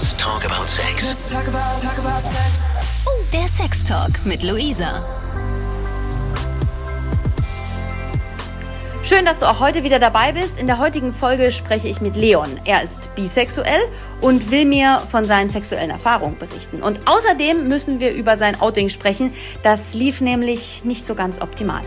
Let's talk about sex. Let's talk about, talk about sex. Oh, der Sextalk mit Luisa. Schön, dass du auch heute wieder dabei bist. In der heutigen Folge spreche ich mit Leon. Er ist bisexuell und will mir von seinen sexuellen Erfahrungen berichten. Und außerdem müssen wir über sein Outing sprechen. Das lief nämlich nicht so ganz optimal.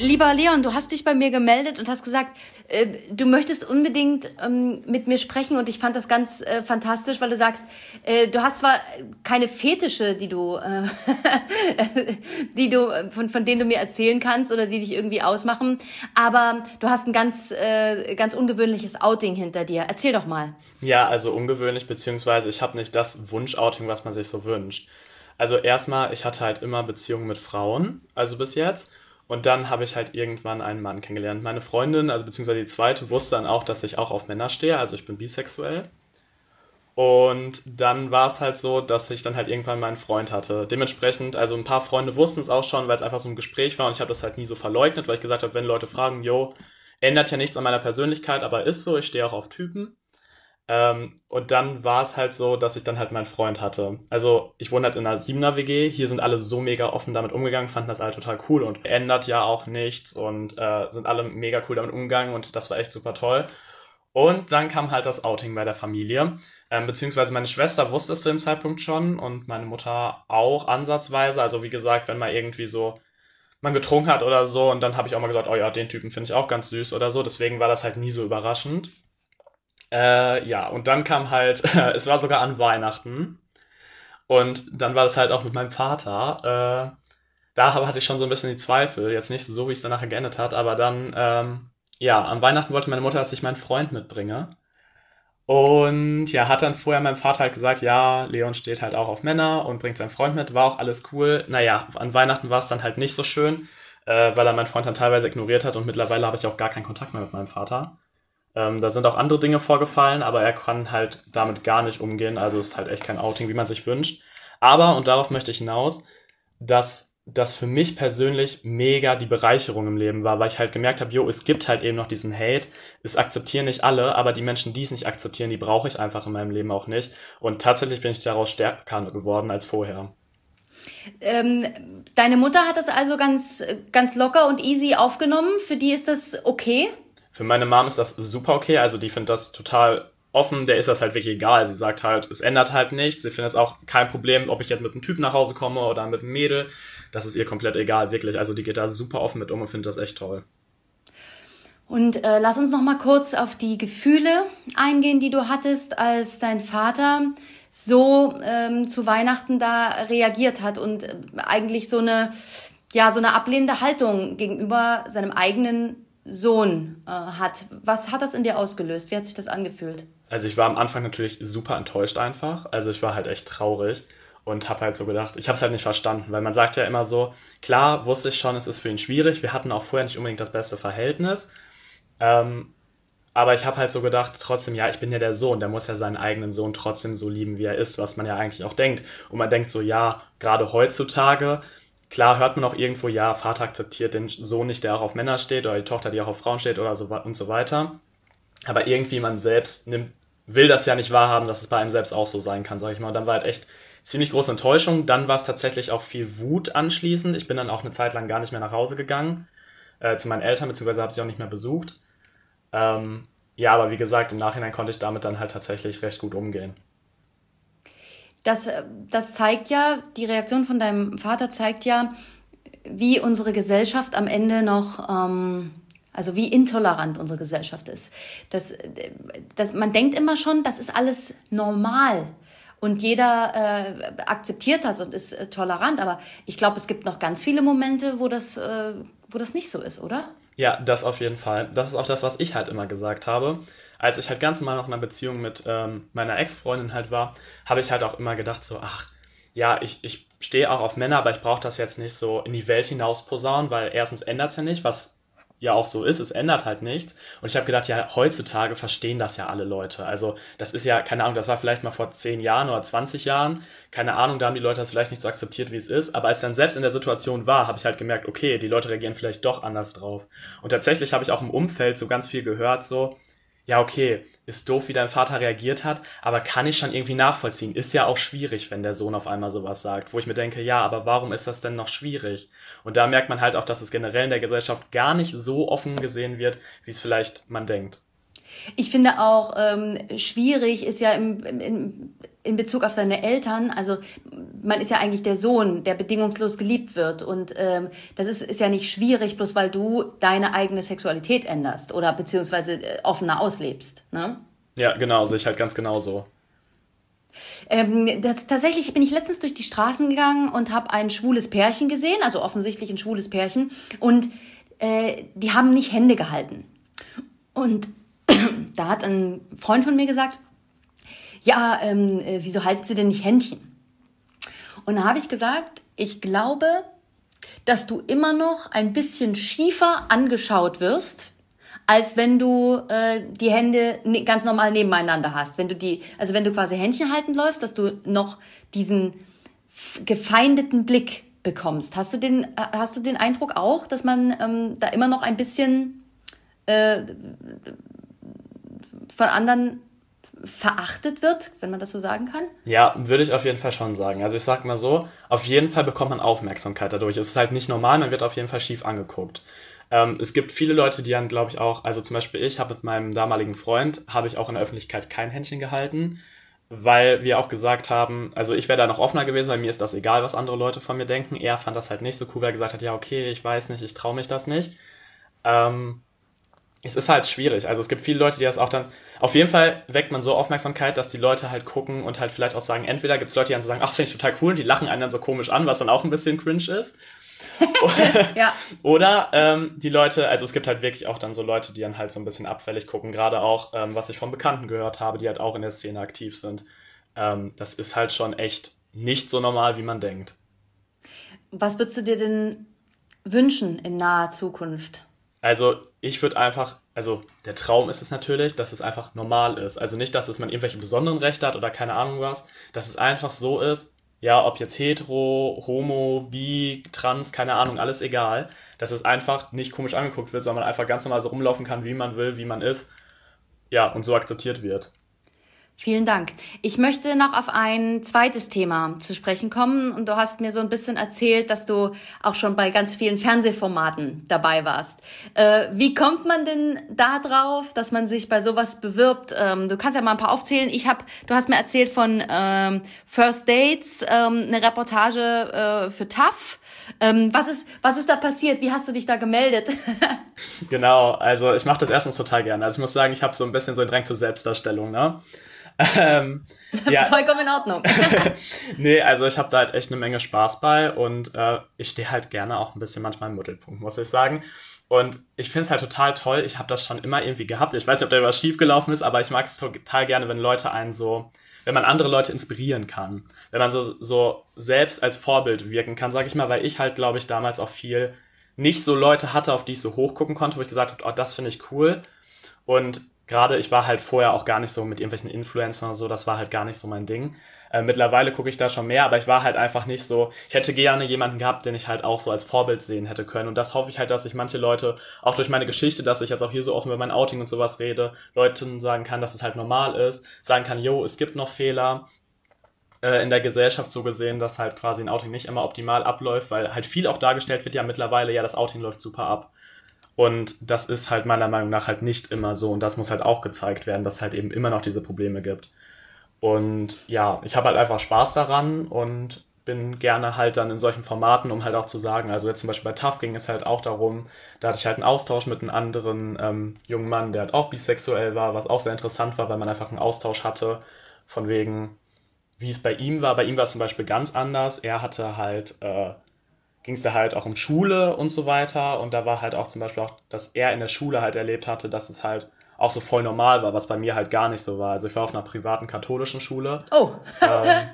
Lieber Leon, du hast dich bei mir gemeldet und hast gesagt, äh, du möchtest unbedingt ähm, mit mir sprechen und ich fand das ganz äh, fantastisch, weil du sagst, äh, du hast zwar keine Fetische, die du, äh, die du von, von denen du mir erzählen kannst oder die dich irgendwie ausmachen, aber du hast ein ganz, äh, ganz ungewöhnliches Outing hinter dir. Erzähl doch mal. Ja, also ungewöhnlich, beziehungsweise ich habe nicht das Wunschouting, was man sich so wünscht. Also erstmal, ich hatte halt immer Beziehungen mit Frauen, also bis jetzt. Und dann habe ich halt irgendwann einen Mann kennengelernt. Meine Freundin, also beziehungsweise die zweite, wusste dann auch, dass ich auch auf Männer stehe, also ich bin bisexuell. Und dann war es halt so, dass ich dann halt irgendwann meinen Freund hatte. Dementsprechend, also ein paar Freunde wussten es auch schon, weil es einfach so ein Gespräch war und ich habe das halt nie so verleugnet, weil ich gesagt habe, wenn Leute fragen, yo, ändert ja nichts an meiner Persönlichkeit, aber ist so, ich stehe auch auf Typen. Ähm, und dann war es halt so, dass ich dann halt meinen Freund hatte. Also ich wohne halt in einer Siebener WG. Hier sind alle so mega offen damit umgegangen, fanden das alle total cool und ändert ja auch nichts und äh, sind alle mega cool damit umgegangen und das war echt super toll. Und dann kam halt das Outing bei der Familie. Ähm, beziehungsweise meine Schwester wusste es zu dem Zeitpunkt schon und meine Mutter auch ansatzweise. Also wie gesagt, wenn man irgendwie so man getrunken hat oder so und dann habe ich auch mal gesagt, oh ja, den Typen finde ich auch ganz süß oder so. Deswegen war das halt nie so überraschend. Äh, ja, und dann kam halt, es war sogar an Weihnachten. Und dann war das halt auch mit meinem Vater. Äh, da hatte ich schon so ein bisschen die Zweifel. Jetzt nicht so, wie es dann nachher geendet hat, aber dann, ähm, ja, an Weihnachten wollte meine Mutter, dass ich meinen Freund mitbringe. Und ja, hat dann vorher meinem Vater halt gesagt, ja, Leon steht halt auch auf Männer und bringt seinen Freund mit, war auch alles cool. Naja, an Weihnachten war es dann halt nicht so schön, äh, weil er meinen Freund dann teilweise ignoriert hat und mittlerweile habe ich auch gar keinen Kontakt mehr mit meinem Vater. Ähm, da sind auch andere Dinge vorgefallen, aber er kann halt damit gar nicht umgehen. Also ist halt echt kein Outing, wie man sich wünscht. Aber, und darauf möchte ich hinaus, dass das für mich persönlich mega die Bereicherung im Leben war, weil ich halt gemerkt habe, jo, es gibt halt eben noch diesen Hate. Es akzeptieren nicht alle, aber die Menschen, die es nicht akzeptieren, die brauche ich einfach in meinem Leben auch nicht. Und tatsächlich bin ich daraus stärker geworden als vorher. Ähm, deine Mutter hat das also ganz, ganz locker und easy aufgenommen. Für die ist das okay? Für meine Mom ist das super okay, also die findet das total offen, der ist das halt wirklich egal. Sie sagt halt, es ändert halt nichts. Sie findet es auch kein Problem, ob ich jetzt mit einem Typ nach Hause komme oder mit einem Mädel. Das ist ihr komplett egal, wirklich. Also die geht da super offen mit um und findet das echt toll. Und äh, lass uns noch mal kurz auf die Gefühle eingehen, die du hattest, als dein Vater so ähm, zu Weihnachten da reagiert hat und äh, eigentlich so eine ja so eine ablehnende Haltung gegenüber seinem eigenen Sohn äh, hat. Was hat das in dir ausgelöst? Wie hat sich das angefühlt? Also ich war am Anfang natürlich super enttäuscht einfach. Also ich war halt echt traurig und habe halt so gedacht, ich habe es halt nicht verstanden, weil man sagt ja immer so, klar wusste ich schon, es ist für ihn schwierig. Wir hatten auch vorher nicht unbedingt das beste Verhältnis. Ähm, aber ich habe halt so gedacht, trotzdem, ja, ich bin ja der Sohn, der muss ja seinen eigenen Sohn trotzdem so lieben, wie er ist, was man ja eigentlich auch denkt. Und man denkt so, ja, gerade heutzutage Klar hört man auch irgendwo, ja, Vater akzeptiert den Sohn nicht, der auch auf Männer steht, oder die Tochter, die auch auf Frauen steht, oder so und so weiter. Aber irgendwie man selbst nimmt, will das ja nicht wahrhaben, dass es bei einem selbst auch so sein kann, sag ich mal. Und dann war halt echt ziemlich große Enttäuschung. Dann war es tatsächlich auch viel Wut anschließend. Ich bin dann auch eine Zeit lang gar nicht mehr nach Hause gegangen, äh, zu meinen Eltern, beziehungsweise habe sie auch nicht mehr besucht. Ähm, ja, aber wie gesagt, im Nachhinein konnte ich damit dann halt tatsächlich recht gut umgehen das, das zeigt ja, die Reaktion von deinem Vater zeigt ja, wie unsere Gesellschaft am Ende noch, ähm, also wie intolerant unsere Gesellschaft ist. Das, das, man denkt immer schon, das ist alles normal. Und jeder äh, akzeptiert das und ist äh, tolerant. Aber ich glaube, es gibt noch ganz viele Momente, wo das, äh, wo das nicht so ist, oder? Ja, das auf jeden Fall. Das ist auch das, was ich halt immer gesagt habe. Als ich halt ganz normal noch in einer Beziehung mit ähm, meiner Ex-Freundin halt war, habe ich halt auch immer gedacht so, ach, ja, ich, ich stehe auch auf Männer, aber ich brauche das jetzt nicht so in die Welt hinaus posaunen, weil erstens ändert es ja nicht, was ja auch so ist, es ändert halt nichts. Und ich habe gedacht, ja, heutzutage verstehen das ja alle Leute. Also das ist ja, keine Ahnung, das war vielleicht mal vor 10 Jahren oder 20 Jahren. Keine Ahnung, da haben die Leute das vielleicht nicht so akzeptiert, wie es ist. Aber als dann selbst in der Situation war, habe ich halt gemerkt, okay, die Leute reagieren vielleicht doch anders drauf. Und tatsächlich habe ich auch im Umfeld so ganz viel gehört, so, ja, okay, ist doof, wie dein Vater reagiert hat, aber kann ich schon irgendwie nachvollziehen. Ist ja auch schwierig, wenn der Sohn auf einmal sowas sagt, wo ich mir denke, ja, aber warum ist das denn noch schwierig? Und da merkt man halt auch, dass es generell in der Gesellschaft gar nicht so offen gesehen wird, wie es vielleicht man denkt. Ich finde auch ähm, schwierig ist ja im, im, in Bezug auf seine Eltern, also man ist ja eigentlich der Sohn, der bedingungslos geliebt wird. Und ähm, das ist, ist ja nicht schwierig, bloß weil du deine eigene Sexualität änderst oder beziehungsweise äh, offener auslebst. Ne? Ja, genau, sehe ich halt ganz genauso. Ähm, das, tatsächlich bin ich letztens durch die Straßen gegangen und habe ein schwules Pärchen gesehen, also offensichtlich ein schwules Pärchen. Und äh, die haben nicht Hände gehalten. Und da hat ein Freund von mir gesagt, ja, ähm, äh, wieso halten Sie denn nicht Händchen? Und da habe ich gesagt, ich glaube, dass du immer noch ein bisschen schiefer angeschaut wirst, als wenn du äh, die Hände ne, ganz normal nebeneinander hast. Wenn du die, also wenn du quasi Händchen halten läufst, dass du noch diesen gefeindeten Blick bekommst. Hast du den, äh, hast du den Eindruck auch, dass man ähm, da immer noch ein bisschen äh, von anderen verachtet wird, wenn man das so sagen kann? Ja, würde ich auf jeden Fall schon sagen. Also ich sag mal so, auf jeden Fall bekommt man Aufmerksamkeit dadurch. Es ist halt nicht normal, man wird auf jeden Fall schief angeguckt. Ähm, es gibt viele Leute, die dann, glaube ich, auch, also zum Beispiel ich habe mit meinem damaligen Freund, habe ich auch in der Öffentlichkeit kein Händchen gehalten, weil wir auch gesagt haben, also ich wäre da noch offener gewesen, weil mir ist das egal, was andere Leute von mir denken. Er fand das halt nicht so cool, weil er gesagt hat, ja, okay, ich weiß nicht, ich traue mich das nicht. Ähm, es ist halt schwierig. Also es gibt viele Leute, die das auch dann. Auf jeden Fall weckt man so Aufmerksamkeit, dass die Leute halt gucken und halt vielleicht auch sagen, entweder gibt es Leute, die dann so sagen, ach, finde ich total cool, die lachen einen dann so komisch an, was dann auch ein bisschen cringe ist. ja. Oder ähm, die Leute, also es gibt halt wirklich auch dann so Leute, die dann halt so ein bisschen abfällig gucken, gerade auch, ähm, was ich von Bekannten gehört habe, die halt auch in der Szene aktiv sind. Ähm, das ist halt schon echt nicht so normal, wie man denkt. Was würdest du dir denn wünschen in naher Zukunft? Also ich würde einfach, also der Traum ist es natürlich, dass es einfach normal ist. Also nicht, dass es man irgendwelche besonderen Rechte hat oder keine Ahnung was, dass es einfach so ist, ja, ob jetzt hetero, homo, bi, trans, keine Ahnung, alles egal, dass es einfach nicht komisch angeguckt wird, sondern man einfach ganz normal so rumlaufen kann, wie man will, wie man ist, ja, und so akzeptiert wird. Vielen Dank. Ich möchte noch auf ein zweites Thema zu sprechen kommen. Und du hast mir so ein bisschen erzählt, dass du auch schon bei ganz vielen Fernsehformaten dabei warst. Äh, wie kommt man denn da drauf, dass man sich bei sowas bewirbt? Ähm, du kannst ja mal ein paar aufzählen. Ich habe, du hast mir erzählt von ähm, First Dates, ähm, eine Reportage äh, für TAF. Ähm, was, ist, was ist da passiert? Wie hast du dich da gemeldet? genau, also ich mache das erstens total gerne. Also ich muss sagen, ich habe so ein bisschen so einen Drang zur Selbstdarstellung. Ne? Ähm, ja. Vollkommen in Ordnung. nee, also ich habe da halt echt eine Menge Spaß bei und äh, ich stehe halt gerne auch ein bisschen manchmal im Mittelpunkt, muss ich sagen. Und ich finde es halt total toll. Ich habe das schon immer irgendwie gehabt. Ich weiß nicht, ob da was schief gelaufen ist, aber ich mag es total gerne, wenn Leute einen so, wenn man andere Leute inspirieren kann. Wenn man so, so selbst als Vorbild wirken kann, sage ich mal, weil ich halt, glaube ich, damals auch viel nicht so Leute hatte, auf die ich so hochgucken konnte, wo ich gesagt habe, oh, das finde ich cool. Und gerade, ich war halt vorher auch gar nicht so mit irgendwelchen Influencern oder so, das war halt gar nicht so mein Ding. Äh, mittlerweile gucke ich da schon mehr, aber ich war halt einfach nicht so, ich hätte gerne jemanden gehabt, den ich halt auch so als Vorbild sehen hätte können. Und das hoffe ich halt, dass ich manche Leute, auch durch meine Geschichte, dass ich jetzt auch hier so offen über mein Outing und sowas rede, Leuten sagen kann, dass es halt normal ist, sagen kann, yo, es gibt noch Fehler, äh, in der Gesellschaft so gesehen, dass halt quasi ein Outing nicht immer optimal abläuft, weil halt viel auch dargestellt wird ja mittlerweile, ja, das Outing läuft super ab. Und das ist halt meiner Meinung nach halt nicht immer so. Und das muss halt auch gezeigt werden, dass es halt eben immer noch diese Probleme gibt. Und ja, ich habe halt einfach Spaß daran und bin gerne halt dann in solchen Formaten, um halt auch zu sagen, also jetzt zum Beispiel bei TAF ging es halt auch darum, da hatte ich halt einen Austausch mit einem anderen ähm, jungen Mann, der halt auch bisexuell war, was auch sehr interessant war, weil man einfach einen Austausch hatte, von wegen, wie es bei ihm war. Bei ihm war es zum Beispiel ganz anders. Er hatte halt äh, ging es da halt auch um Schule und so weiter. Und da war halt auch zum Beispiel auch, dass er in der Schule halt erlebt hatte, dass es halt auch so voll normal war, was bei mir halt gar nicht so war. Also ich war auf einer privaten katholischen Schule. Oh. Ähm,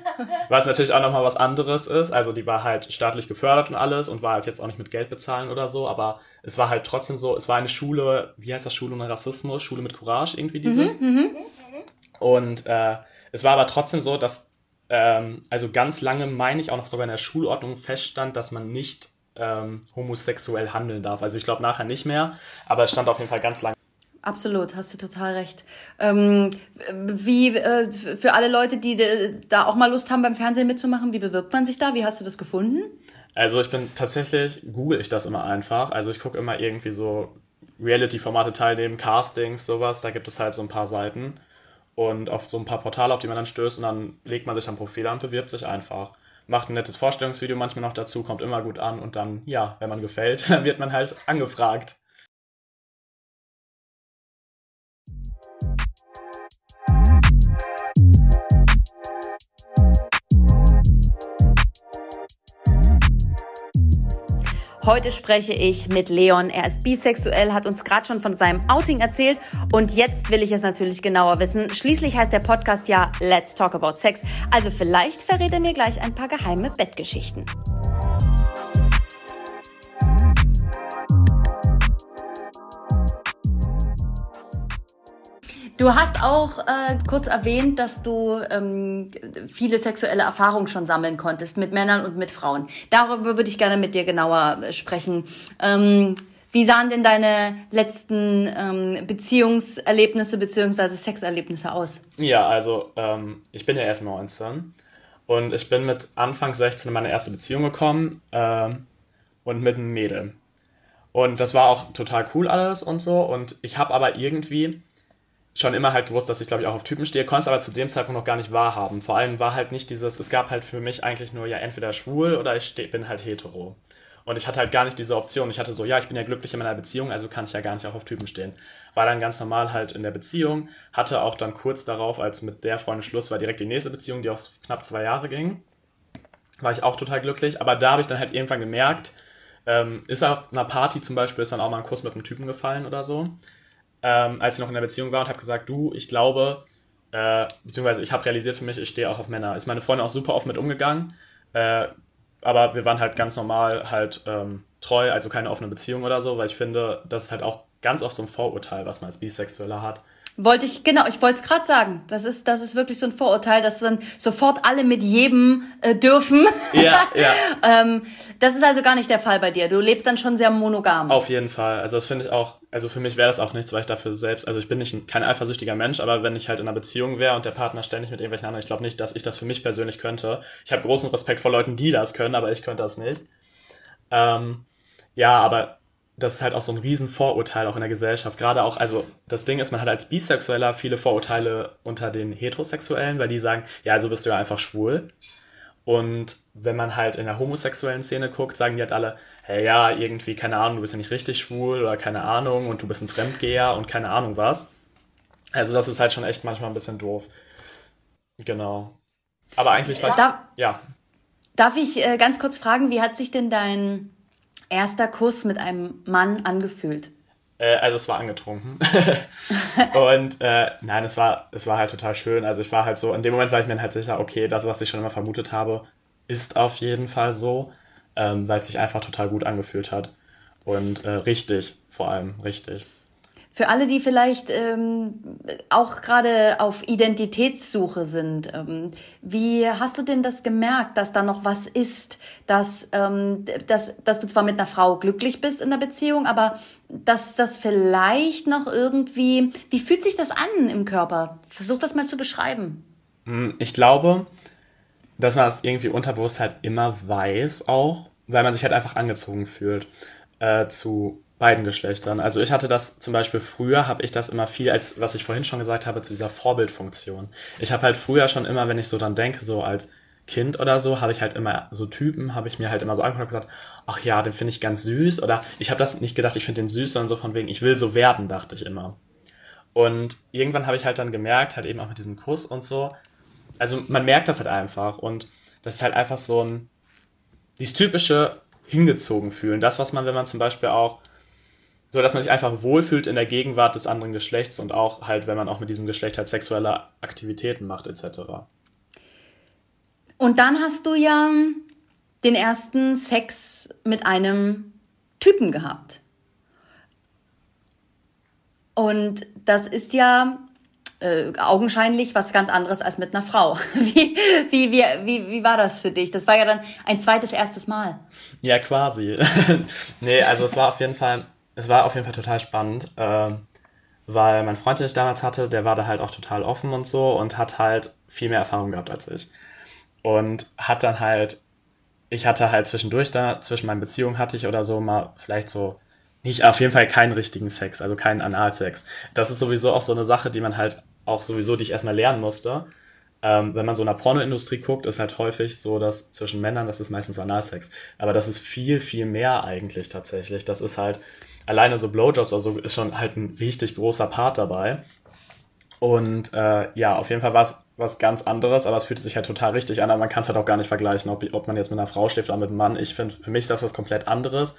was natürlich auch nochmal was anderes ist. Also die war halt staatlich gefördert und alles und war halt jetzt auch nicht mit Geld bezahlen oder so, aber es war halt trotzdem so, es war eine Schule, wie heißt das, Schule ohne Rassismus, Schule mit Courage, irgendwie dieses. Mhm, mhm. und äh, es war aber trotzdem so, dass ähm, also ganz lange, meine ich, auch noch sogar in der Schulordnung feststand, dass man nicht ähm, homosexuell handeln darf. Also ich glaube nachher nicht mehr, aber es stand auf jeden Fall ganz lange. absolut, hast du total recht. Ähm, wie äh, für alle Leute, die da auch mal Lust haben, beim Fernsehen mitzumachen, wie bewirbt man sich da? Wie hast du das gefunden? Also ich bin tatsächlich, google ich das immer einfach. Also ich gucke immer irgendwie so Reality-Formate teilnehmen, Castings, sowas. Da gibt es halt so ein paar Seiten und auf so ein paar Portale, auf die man dann stößt und dann legt man sich ein Profil an und bewirbt sich einfach. Macht ein nettes Vorstellungsvideo manchmal noch dazu, kommt immer gut an und dann, ja, wenn man gefällt, dann wird man halt angefragt. Heute spreche ich mit Leon. Er ist bisexuell, hat uns gerade schon von seinem Outing erzählt und jetzt will ich es natürlich genauer wissen. Schließlich heißt der Podcast ja Let's Talk About Sex. Also vielleicht verrät er mir gleich ein paar geheime Bettgeschichten. Du hast auch äh, kurz erwähnt, dass du ähm, viele sexuelle Erfahrungen schon sammeln konntest mit Männern und mit Frauen. Darüber würde ich gerne mit dir genauer äh, sprechen. Ähm, wie sahen denn deine letzten ähm, Beziehungserlebnisse bzw. Sexerlebnisse aus? Ja, also ähm, ich bin ja erst 19 und ich bin mit Anfang 16 in meine erste Beziehung gekommen ähm, und mit einem Mädel. Und das war auch total cool alles und so. Und ich habe aber irgendwie schon immer halt gewusst, dass ich glaube ich auch auf Typen stehe, konnte es aber zu dem Zeitpunkt noch gar nicht wahrhaben. Vor allem war halt nicht dieses, es gab halt für mich eigentlich nur ja entweder schwul oder ich steh, bin halt hetero. Und ich hatte halt gar nicht diese Option. Ich hatte so, ja, ich bin ja glücklich in meiner Beziehung, also kann ich ja gar nicht auch auf Typen stehen. War dann ganz normal halt in der Beziehung, hatte auch dann kurz darauf, als mit der Freundin Schluss war, direkt die nächste Beziehung, die auch knapp zwei Jahre ging. War ich auch total glücklich, aber da habe ich dann halt irgendwann gemerkt, ähm, ist auf einer Party zum Beispiel, ist dann auch mal ein Kuss mit einem Typen gefallen oder so ähm, als ich noch in der Beziehung war und habe gesagt, du, ich glaube, äh, beziehungsweise ich habe realisiert für mich, ich stehe auch auf Männer. Ist meine Freundin auch super oft mit umgegangen, äh, aber wir waren halt ganz normal halt ähm, treu, also keine offene Beziehung oder so, weil ich finde, das ist halt auch ganz oft so ein Vorurteil, was man als Bisexueller hat. Wollte ich, genau, ich wollte es gerade sagen. Das ist, das ist wirklich so ein Vorurteil, dass dann sofort alle mit jedem äh, dürfen. Ja, ja. ähm, das ist also gar nicht der Fall bei dir. Du lebst dann schon sehr monogam. Auf jeden Fall. Also das finde ich auch, also für mich wäre das auch nichts, weil ich dafür selbst, also ich bin nicht ein, kein eifersüchtiger Mensch, aber wenn ich halt in einer Beziehung wäre und der Partner ständig mit irgendwelchen anderen, ich glaube nicht, dass ich das für mich persönlich könnte. Ich habe großen Respekt vor Leuten, die das können, aber ich könnte das nicht. Ähm, ja, aber das ist halt auch so ein Riesenvorurteil auch in der Gesellschaft. Gerade auch, also das Ding ist, man hat als Bisexueller viele Vorurteile unter den Heterosexuellen, weil die sagen, ja, also bist du ja einfach schwul. Und wenn man halt in der homosexuellen Szene guckt, sagen die halt alle, hey ja, irgendwie, keine Ahnung, du bist ja nicht richtig schwul oder keine Ahnung und du bist ein Fremdgeher und keine Ahnung was. Also das ist halt schon echt manchmal ein bisschen doof. Genau. Aber eigentlich war ich, darf, ja. Darf ich äh, ganz kurz fragen, wie hat sich denn dein erster Kuss mit einem Mann angefühlt? Äh, also es war angetrunken. und äh, nein, es war, es war halt total schön. Also ich war halt so, in dem Moment war ich mir halt sicher, okay, das, was ich schon immer vermutet habe, ist auf jeden Fall so, ähm, weil es sich einfach total gut angefühlt hat. Und äh, richtig, vor allem, richtig. Für alle, die vielleicht ähm, auch gerade auf Identitätssuche sind, ähm, wie hast du denn das gemerkt, dass da noch was ist, dass, ähm, dass, dass du zwar mit einer Frau glücklich bist in der Beziehung, aber dass das vielleicht noch irgendwie, wie fühlt sich das an im Körper? Versuch das mal zu beschreiben. Hm, ich glaube, dass man das irgendwie unterbewusst halt immer weiß auch, weil man sich halt einfach angezogen fühlt äh, zu beiden Geschlechtern. Also ich hatte das zum Beispiel früher, habe ich das immer viel als, was ich vorhin schon gesagt habe, zu dieser Vorbildfunktion. Ich habe halt früher schon immer, wenn ich so dann denke, so als Kind oder so, habe ich halt immer so Typen, habe ich mir halt immer so angeguckt und gesagt, ach ja, den finde ich ganz süß. Oder ich habe das nicht gedacht, ich finde den süß, sondern so von wegen, ich will so werden, dachte ich immer. Und irgendwann habe ich halt dann gemerkt, halt eben auch mit diesem Kuss und so, also man merkt das halt einfach und das ist halt einfach so ein, dieses typische hingezogen fühlen. Das, was man, wenn man zum Beispiel auch so dass man sich einfach wohlfühlt in der Gegenwart des anderen Geschlechts und auch halt, wenn man auch mit diesem Geschlecht halt sexuelle Aktivitäten macht, etc. Und dann hast du ja den ersten Sex mit einem Typen gehabt. Und das ist ja äh, augenscheinlich was ganz anderes als mit einer Frau. Wie, wie, wie, wie, wie war das für dich? Das war ja dann ein zweites, erstes Mal. Ja, quasi. nee, also es war auf jeden Fall es war auf jeden Fall total spannend, äh, weil mein Freund, den ich damals hatte, der war da halt auch total offen und so und hat halt viel mehr Erfahrung gehabt als ich. Und hat dann halt, ich hatte halt zwischendurch da, zwischen meinen Beziehungen hatte ich oder so mal vielleicht so, nicht, auf jeden Fall keinen richtigen Sex, also keinen Analsex. Das ist sowieso auch so eine Sache, die man halt auch sowieso, die ich erstmal lernen musste. Ähm, wenn man so in der Pornoindustrie guckt, ist halt häufig so, dass zwischen Männern, das ist meistens Analsex. Aber das ist viel, viel mehr eigentlich tatsächlich. Das ist halt, alleine so Blowjobs, also ist schon halt ein richtig großer Part dabei. Und äh, ja, auf jeden Fall war es was ganz anderes, aber es fühlte sich halt total richtig an, aber man kann es halt auch gar nicht vergleichen, ob, ob man jetzt mit einer Frau schläft oder mit einem Mann. Ich finde, für mich ist das was komplett anderes.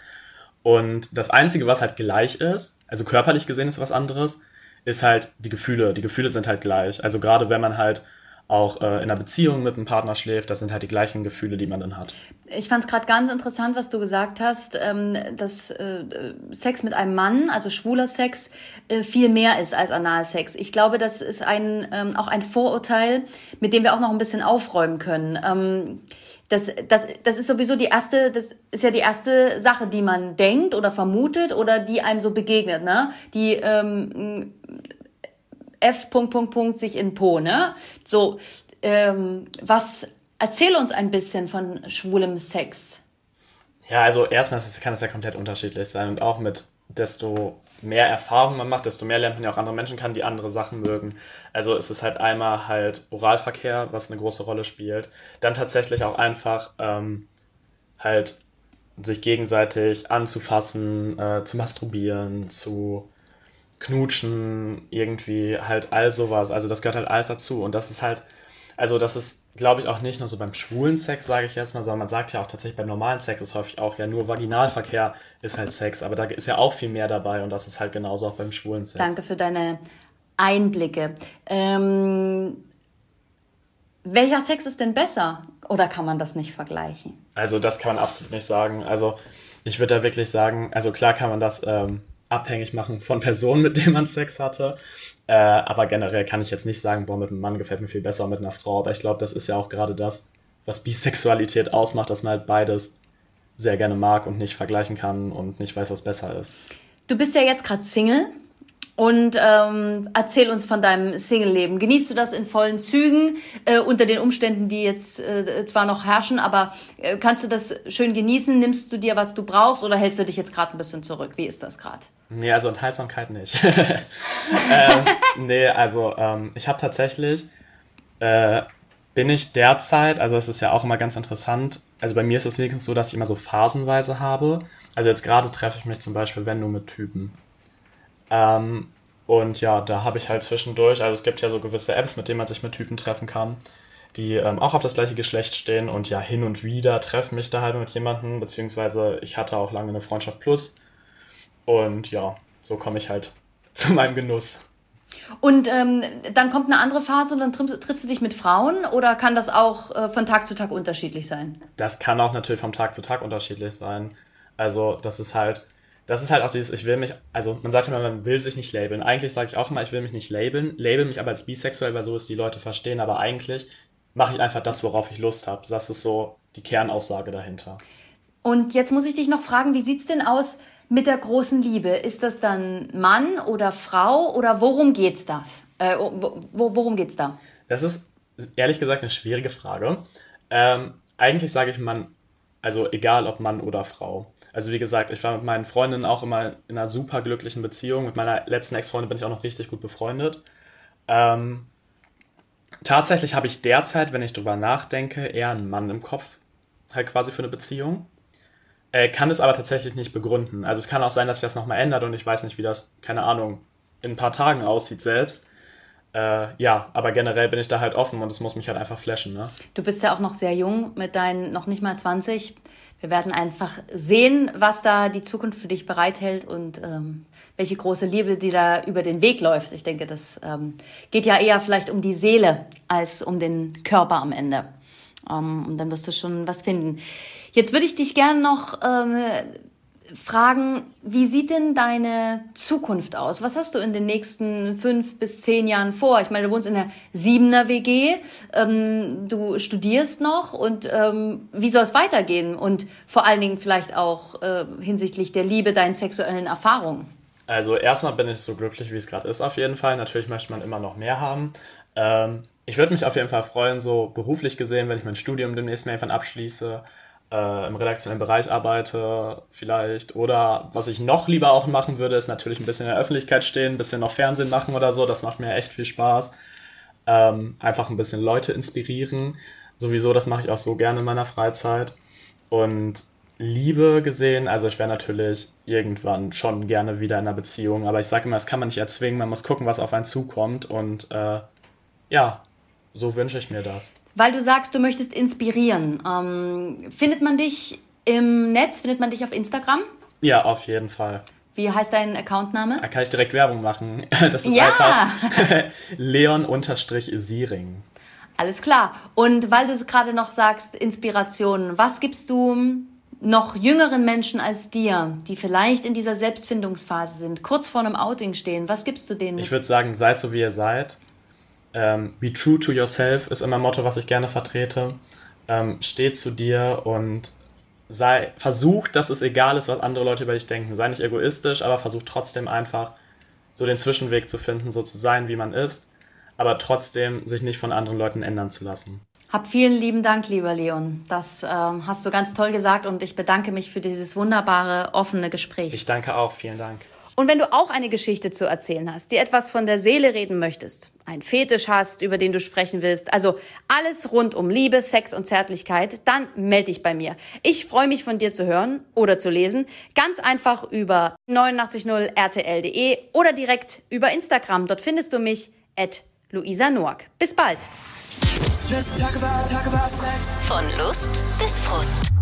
Und das Einzige, was halt gleich ist, also körperlich gesehen ist was anderes, ist halt die Gefühle. Die Gefühle sind halt gleich. Also gerade wenn man halt auch äh, in einer Beziehung mit einem Partner schläft, das sind halt die gleichen Gefühle, die man dann hat. Ich fand es gerade ganz interessant, was du gesagt hast, ähm, dass äh, Sex mit einem Mann, also schwuler Sex, äh, viel mehr ist als Analsex. Ich glaube, das ist ein, ähm, auch ein Vorurteil, mit dem wir auch noch ein bisschen aufräumen können. Ähm, das, das, das ist sowieso die erste, das ist ja die erste Sache, die man denkt oder vermutet oder die einem so begegnet, ne? Die ähm, F. Sich in Po, ne? So, ähm, was, erzähl uns ein bisschen von schwulem Sex. Ja, also erstmal kann es ja komplett unterschiedlich sein und auch mit desto mehr Erfahrung man macht, desto mehr lernt man ja auch andere Menschen kennen, die andere Sachen mögen. Also es ist halt einmal halt Oralverkehr, was eine große Rolle spielt. Dann tatsächlich auch einfach ähm, halt sich gegenseitig anzufassen, äh, zu masturbieren, zu knutschen, irgendwie halt all sowas. Also das gehört halt alles dazu. Und das ist halt, also das ist, glaube ich, auch nicht nur so beim schwulen Sex, sage ich jetzt mal, sondern man sagt ja auch tatsächlich beim normalen Sex ist häufig auch ja nur Vaginalverkehr ist halt Sex. Aber da ist ja auch viel mehr dabei und das ist halt genauso auch beim schwulen Sex. Danke für deine Einblicke. Ähm, welcher Sex ist denn besser? Oder kann man das nicht vergleichen? Also das kann man absolut nicht sagen. Also ich würde da wirklich sagen, also klar kann man das ähm, abhängig machen von Personen, mit denen man Sex hatte. Äh, aber generell kann ich jetzt nicht sagen, boah, mit einem Mann gefällt mir viel besser mit einer Frau. Aber ich glaube, das ist ja auch gerade das, was Bisexualität ausmacht, dass man halt beides sehr gerne mag und nicht vergleichen kann und nicht weiß, was besser ist. Du bist ja jetzt gerade Single. Und ähm, erzähl uns von deinem Single-Leben. Genießt du das in vollen Zügen äh, unter den Umständen, die jetzt äh, zwar noch herrschen, aber äh, kannst du das schön genießen? Nimmst du dir, was du brauchst, oder hältst du dich jetzt gerade ein bisschen zurück? Wie ist das gerade? Nee, also Enthaltsamkeit nicht. ähm, nee, also ähm, ich habe tatsächlich, äh, bin ich derzeit, also es ist ja auch immer ganz interessant, also bei mir ist es wenigstens so, dass ich immer so phasenweise habe. Also jetzt gerade treffe ich mich zum Beispiel, wenn nur mit Typen. Ähm, und ja, da habe ich halt zwischendurch, also es gibt ja so gewisse Apps, mit denen man sich mit Typen treffen kann, die ähm, auch auf das gleiche Geschlecht stehen und ja, hin und wieder treffen mich da halt mit jemandem, beziehungsweise ich hatte auch lange eine Freundschaft plus. Und ja, so komme ich halt zu meinem Genuss. Und ähm, dann kommt eine andere Phase und dann triff, triffst du dich mit Frauen oder kann das auch äh, von Tag zu Tag unterschiedlich sein? Das kann auch natürlich vom Tag zu Tag unterschiedlich sein. Also das ist halt, das ist halt auch dieses, ich will mich, also man sagt immer, man will sich nicht labeln. Eigentlich sage ich auch immer, ich will mich nicht labeln, label mich aber als bisexuell, weil so es die Leute verstehen, aber eigentlich mache ich einfach das, worauf ich Lust habe. Das ist so die Kernaussage dahinter. Und jetzt muss ich dich noch fragen, wie sieht es denn aus mit der großen Liebe? Ist das dann Mann oder Frau oder worum geht's das? Äh, wo, worum geht's da? Das ist ehrlich gesagt eine schwierige Frage. Ähm, eigentlich sage ich Mann, also egal ob Mann oder Frau. Also wie gesagt, ich war mit meinen Freundinnen auch immer in einer super glücklichen Beziehung. Mit meiner letzten Ex-Freundin bin ich auch noch richtig gut befreundet. Ähm, tatsächlich habe ich derzeit, wenn ich drüber nachdenke, eher einen Mann im Kopf, halt quasi für eine Beziehung. Äh, kann es aber tatsächlich nicht begründen. Also es kann auch sein, dass sich das nochmal ändert und ich weiß nicht, wie das, keine Ahnung, in ein paar Tagen aussieht selbst. Äh, ja, aber generell bin ich da halt offen und es muss mich halt einfach flashen. Ne? Du bist ja auch noch sehr jung mit deinen noch nicht mal 20. Wir werden einfach sehen, was da die Zukunft für dich bereithält und ähm, welche große Liebe, die da über den Weg läuft. Ich denke, das ähm, geht ja eher vielleicht um die Seele als um den Körper am Ende. Ähm, und dann wirst du schon was finden. Jetzt würde ich dich gerne noch ähm, fragen, wie sieht denn deine Zukunft aus? Was hast du in den nächsten fünf bis zehn Jahren vor? Ich meine, du wohnst in der siebener WG, ähm, du studierst noch und ähm, wie soll es weitergehen? Und vor allen Dingen vielleicht auch äh, hinsichtlich der Liebe, deinen sexuellen Erfahrungen. Also erstmal bin ich so glücklich, wie es gerade ist, auf jeden Fall. Natürlich möchte man immer noch mehr haben. Ähm, ich würde mich auf jeden Fall freuen, so beruflich gesehen, wenn ich mein Studium demnächst mal irgendwann abschließe, äh, im redaktionellen Bereich arbeite vielleicht. Oder was ich noch lieber auch machen würde, ist natürlich ein bisschen in der Öffentlichkeit stehen, ein bisschen noch Fernsehen machen oder so. Das macht mir echt viel Spaß. Ähm, einfach ein bisschen Leute inspirieren. Sowieso, das mache ich auch so gerne in meiner Freizeit. Und Liebe gesehen, also ich wäre natürlich irgendwann schon gerne wieder in einer Beziehung, aber ich sage immer, das kann man nicht erzwingen, man muss gucken, was auf einen zukommt und äh, ja, so wünsche ich mir das. Weil du sagst, du möchtest inspirieren. Ähm, findet man dich im Netz, findet man dich auf Instagram? Ja, auf jeden Fall. Wie heißt dein Accountname? Da kann ich direkt Werbung machen. Das ist Ja. einfach Leon-Siering. Alles klar. Und weil du gerade noch sagst, Inspiration, was gibst du noch jüngeren Menschen als dir, die vielleicht in dieser Selbstfindungsphase sind, kurz vor einem Outing stehen, was gibst du denen? Ich würde sagen, seid so wie ihr seid. Ähm, be true to yourself ist immer ein Motto, was ich gerne vertrete. Ähm, steh zu dir und sei, versuch, dass es egal ist, was andere Leute über dich denken. Sei nicht egoistisch, aber versuch trotzdem einfach so den Zwischenweg zu finden, so zu sein, wie man ist, aber trotzdem sich nicht von anderen Leuten ändern zu lassen. Hab vielen lieben Dank, lieber Leon. Das ähm, hast du ganz toll gesagt und ich bedanke mich für dieses wunderbare, offene Gespräch. Ich danke auch, vielen Dank. Und wenn du auch eine Geschichte zu erzählen hast, dir etwas von der Seele reden möchtest, einen Fetisch hast, über den du sprechen willst, also alles rund um Liebe, Sex und Zärtlichkeit, dann melde dich bei mir. Ich freue mich von dir zu hören oder zu lesen. Ganz einfach über 890rtl.de oder direkt über Instagram. Dort findest du mich at Luisa Noack. Bis bald. Let's talk about, talk about sex. Von Lust bis Frust.